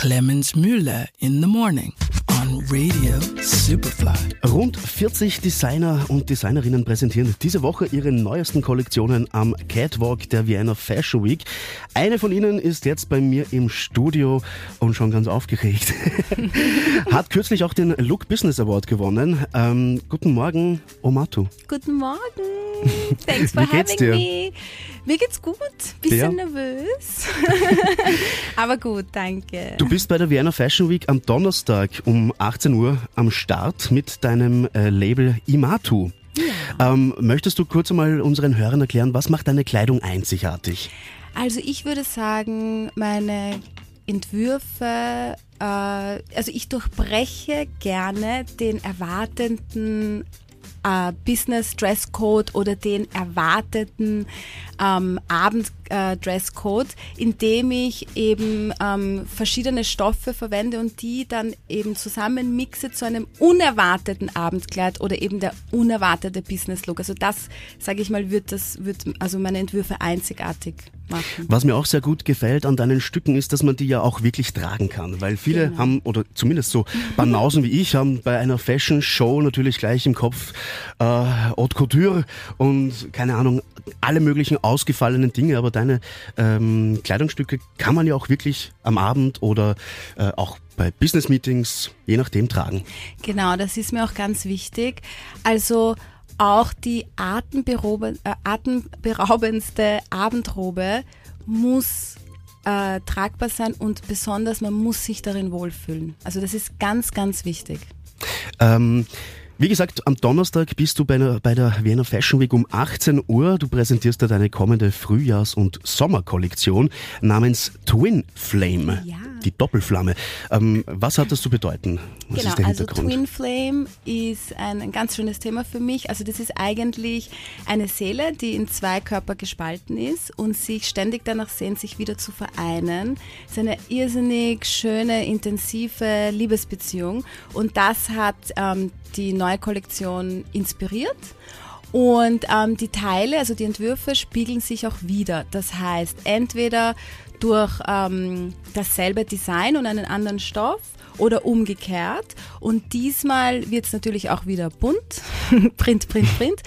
Clemens Müller in the morning on Radio Superfly. Rund 40 Designer und Designerinnen präsentieren diese Woche ihre neuesten Kollektionen am Catwalk der Vienna Fashion Week. Eine von ihnen ist jetzt bei mir im Studio und schon ganz aufgeregt. Hat kürzlich auch den Look Business Award gewonnen. Ähm, guten Morgen, Omatu. Guten Morgen. Thanks for Wie geht's having dir? me. Mir geht's gut. Bisschen Ja? nervös. Aber gut, danke. Du bist bei der Vienna Fashion Week am Donnerstag um 18 Uhr am Start mit deinem äh, Label Imatu. Ähm, möchtest du kurz einmal unseren Hörern erklären, was macht deine Kleidung einzigartig? Also ich würde sagen, meine Entwürfe, äh, also ich durchbreche gerne den erwartenden äh, Business Dresscode oder den erwarteten ähm, Abend äh, Dresscode, indem ich eben ähm, verschiedene Stoffe verwende und die dann eben zusammen mixe zu einem unerwarteten Abendkleid oder eben der unerwartete Business Look. Also das, sage ich mal, wird das wird also meine Entwürfe einzigartig machen. Was mir auch sehr gut gefällt an deinen Stücken ist, dass man die ja auch wirklich tragen kann, weil viele Genau. haben, oder zumindest so Banausen wie ich, haben bei einer Fashion Show natürlich gleich im Kopf äh, Haute Couture und keine Ahnung, alle möglichen ausgefallenen Dinge, aber deine ähm, Kleidungsstücke kann man ja auch wirklich am Abend oder äh, auch bei Business Meetings, je nachdem, tragen. Genau, das ist mir auch ganz wichtig. Also auch die äh, atemberaubendste Abendrobe muss äh, tragbar sein und besonders man muss sich darin wohlfühlen. Also das ist ganz, ganz wichtig. Ähm, wie gesagt, am Donnerstag bist du bei, einer, bei der Vienna Fashion Week um 18 Uhr. Du präsentierst da deine kommende Frühjahrs- und Sommerkollektion namens Twin Flame. Ja. Die Doppelflamme. Ähm, was hat das zu bedeuten? Was genau, ist der also? Twin Flame ist ein, ein ganz schönes Thema für mich. Also das ist eigentlich eine Seele, die in zwei Körper gespalten ist und sich ständig danach sehnt, sich wieder zu vereinen. Es ist eine irrsinnig schöne, intensive Liebesbeziehung und das hat ähm, die neue Kollektion inspiriert. Und ähm, die Teile, also die Entwürfe, spiegeln sich auch wieder. Das heißt, entweder durch ähm, dasselbe Design und einen anderen Stoff oder umgekehrt. Und diesmal wird es natürlich auch wieder bunt. print, print, print.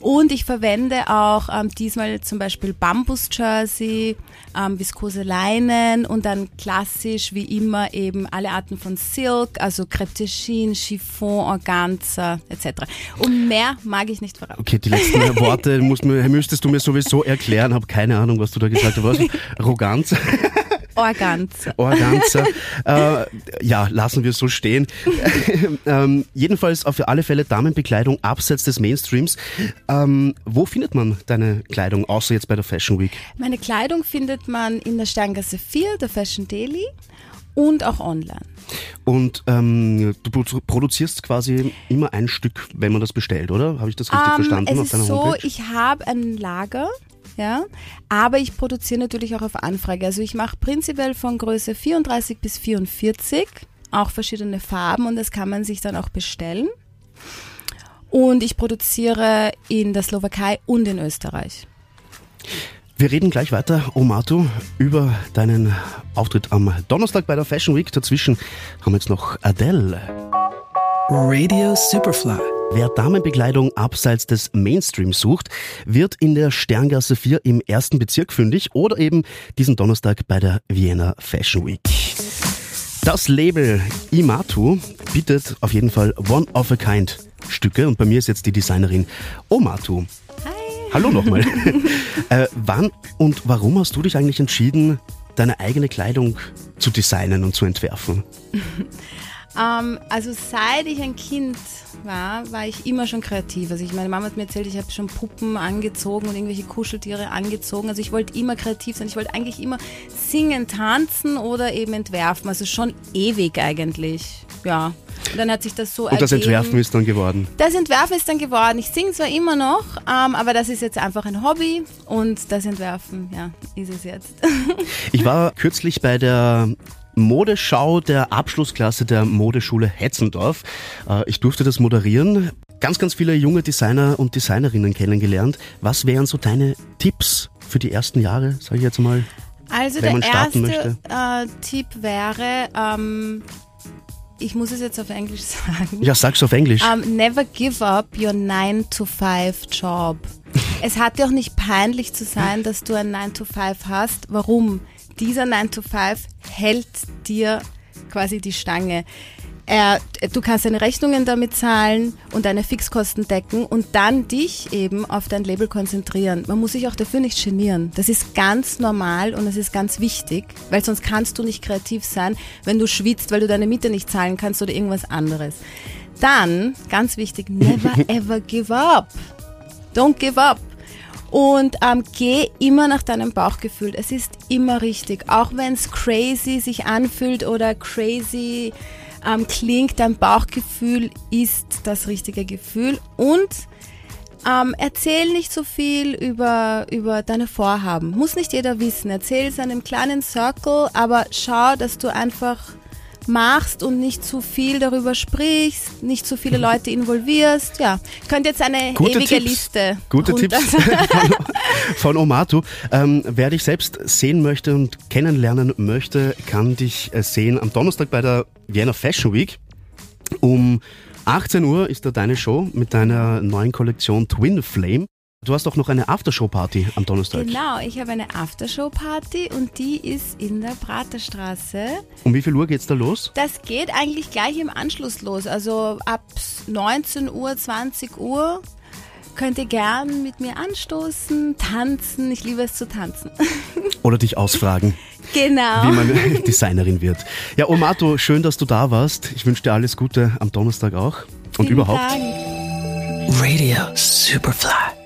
Und ich verwende auch ähm, diesmal zum Beispiel Bambus-Jersey, ähm, viskose Leinen und dann klassisch wie immer eben alle Arten von Silk, also Crêpe de Chine, Chiffon, Organza etc. Und mehr mag ich nicht verraten. Okay, die letzten Worte muss mir, müsstest du mir sowieso erklären. Hab keine Ahnung, was du da gesagt hast. Arroganz? Organza. Organza. äh, ja, lassen wir es so stehen. ähm, jedenfalls auf alle Fälle Damenbekleidung abseits des Mainstreams. Ähm, wo findet man deine Kleidung, außer jetzt bei der Fashion Week? Meine Kleidung findet man in der Sterngasse 4, der Fashion Daily und auch online. Und ähm, du produ- produzierst quasi immer ein Stück, wenn man das bestellt, oder? Habe ich das richtig Ähm, verstanden es auf ist so, Homepage? ich habe ein Lager, ja, aber ich produziere natürlich auch auf Anfrage. Also ich mache prinzipiell von Größe 34 bis 44 auch verschiedene Farben und das kann man sich dann auch bestellen. Und ich produziere in der Slowakei und in Österreich. Wir reden gleich weiter, Omatu, über deinen Auftritt am Donnerstag bei der Fashion Week. Dazwischen haben wir jetzt noch Adele. Radio Superfly. Wer Damenbekleidung abseits des Mainstreams sucht, wird in der Sterngasse 4 im ersten Bezirk fündig oder eben diesen Donnerstag bei der Vienna Fashion Week. Das Label Imatu bietet auf jeden Fall One-of-a-Kind Stücke und bei mir ist jetzt die Designerin Omatu. Hi. Hallo nochmal. äh, wann und warum hast du dich eigentlich entschieden, deine eigene Kleidung zu designen und zu entwerfen? Ähm, also seit ich ein Kind war, war ich immer schon kreativ. Also ich, meine Mama hat mir erzählt, ich habe schon Puppen angezogen und irgendwelche Kuscheltiere angezogen. Also ich wollte immer kreativ sein. Ich wollte eigentlich immer singen, tanzen oder eben entwerfen. Also schon ewig eigentlich. Ja. Und dann hat sich das so Und das ergeben. Entwerfen ist dann geworden. Das Entwerfen ist dann geworden. Ich singe zwar immer noch, ähm, aber das ist jetzt einfach ein Hobby und das Entwerfen, ja, ist es jetzt. Ich war kürzlich bei der Modeschau der Abschlussklasse der Modeschule Hetzendorf. Äh, Ich durfte das moderieren. Ganz, ganz viele junge Designer und Designerinnen kennengelernt. Was wären so deine Tipps für die ersten Jahre, sage ich jetzt mal? Also wenn der man starten erste äh, Tipp wäre, ähm, ich muss es jetzt auf Englisch sagen. Ja, sag's auf Englisch. Um, never give up your 9-to-5-Job. es hat dir auch nicht peinlich zu sein, dass du ein 9-to-5 hast. Warum? Dieser 9-to-5 hält dir quasi die Stange. Er, du kannst deine Rechnungen damit zahlen und deine Fixkosten decken und dann dich eben auf dein Label konzentrieren. Man muss sich auch dafür nicht genieren. Das ist ganz normal und das ist ganz wichtig, weil sonst kannst du nicht kreativ sein, wenn du schwitzt, weil du deine Miete nicht zahlen kannst oder irgendwas anderes. Dann, ganz wichtig, never ever give up. Don't give up. Und ähm, geh immer nach deinem Bauchgefühl. Es ist immer richtig. Auch wenn es crazy sich anfühlt oder crazy ähm, klingt, dein Bauchgefühl ist das richtige Gefühl. Und ähm, erzähl nicht so viel über, über deine Vorhaben. Muss nicht jeder wissen. Erzähl es einem kleinen Circle, aber schau, dass du einfach machst und nicht zu viel darüber sprichst, nicht zu viele Leute involvierst. Ja, ich könnte jetzt eine Gute ewige Tipps. Liste. Gute runter- Tipps von, von Omatu. Ähm, wer dich selbst sehen möchte und kennenlernen möchte, kann dich äh, sehen am Donnerstag bei der Vienna Fashion Week. Um 18 Uhr ist da deine Show mit deiner neuen Kollektion Twin Flame. Du hast auch noch eine Aftershow-Party am Donnerstag. Genau, ich habe eine Aftershow-Party und die ist in der Praterstraße. Um wie viel Uhr geht's da los? Das geht eigentlich gleich im Anschluss los. Also ab 19 Uhr, 20 Uhr könnt ihr gern mit mir anstoßen, tanzen. Ich liebe es zu tanzen. Oder dich ausfragen, genau. wie man Designerin wird. Ja, Omato, schön, dass du da warst. Ich wünsche dir alles Gute am Donnerstag auch. Und Vielen überhaupt. Dank. Radio Superfly.